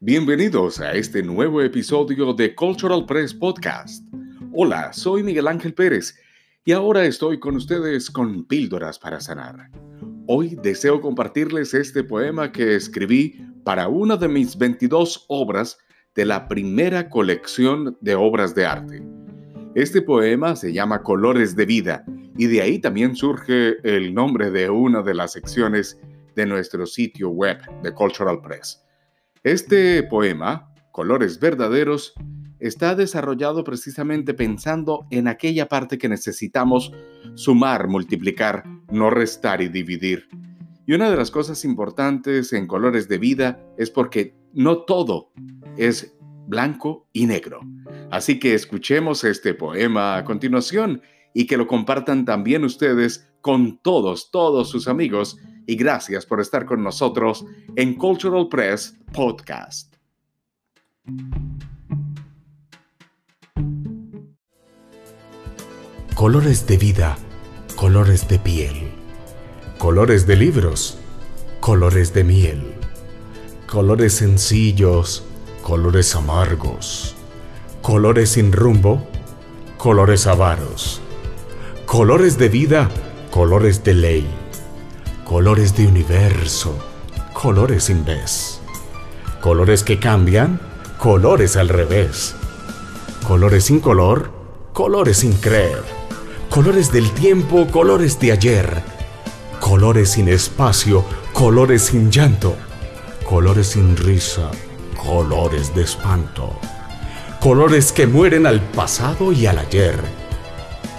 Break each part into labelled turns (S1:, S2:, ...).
S1: Bienvenidos a este nuevo episodio de Cultural Press Podcast. Hola, soy Miguel Ángel Pérez y ahora estoy con ustedes con píldoras para sanar. Hoy deseo compartirles este poema que escribí para una de mis 22 obras de la primera colección de obras de arte. Este poema se llama Colores de Vida y de ahí también surge el nombre de una de las secciones de nuestro sitio web de Cultural Press. Este poema, Colores Verdaderos, está desarrollado precisamente pensando en aquella parte que necesitamos sumar, multiplicar, no restar y dividir. Y una de las cosas importantes en Colores de Vida es porque no todo es blanco y negro. Así que escuchemos este poema a continuación y que lo compartan también ustedes con todos, todos sus amigos y gracias por estar con nosotros en Cultural Press Podcast.
S2: Colores de vida, colores de piel, colores de libros, colores de miel, colores sencillos, colores amargos, colores sin rumbo, colores avaros, colores de vida, colores de ley colores de universo, colores sin vez, colores que cambian, colores al revés, colores sin color, colores sin creer, colores del tiempo, colores de ayer, colores sin espacio, colores sin llanto, colores sin risa, colores de espanto, colores que mueren al pasado y al ayer,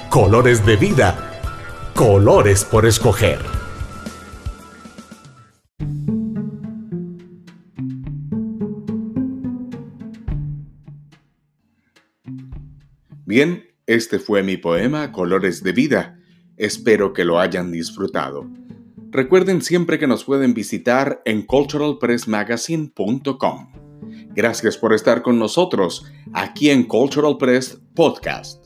S2: colores de vida, colores por escoger.
S1: Bien, este fue mi poema Colores de Vida. Espero que lo hayan disfrutado. Recuerden siempre que nos pueden visitar en culturalpressmagazine.com. Gracias por estar con nosotros aquí en Cultural Press Podcast.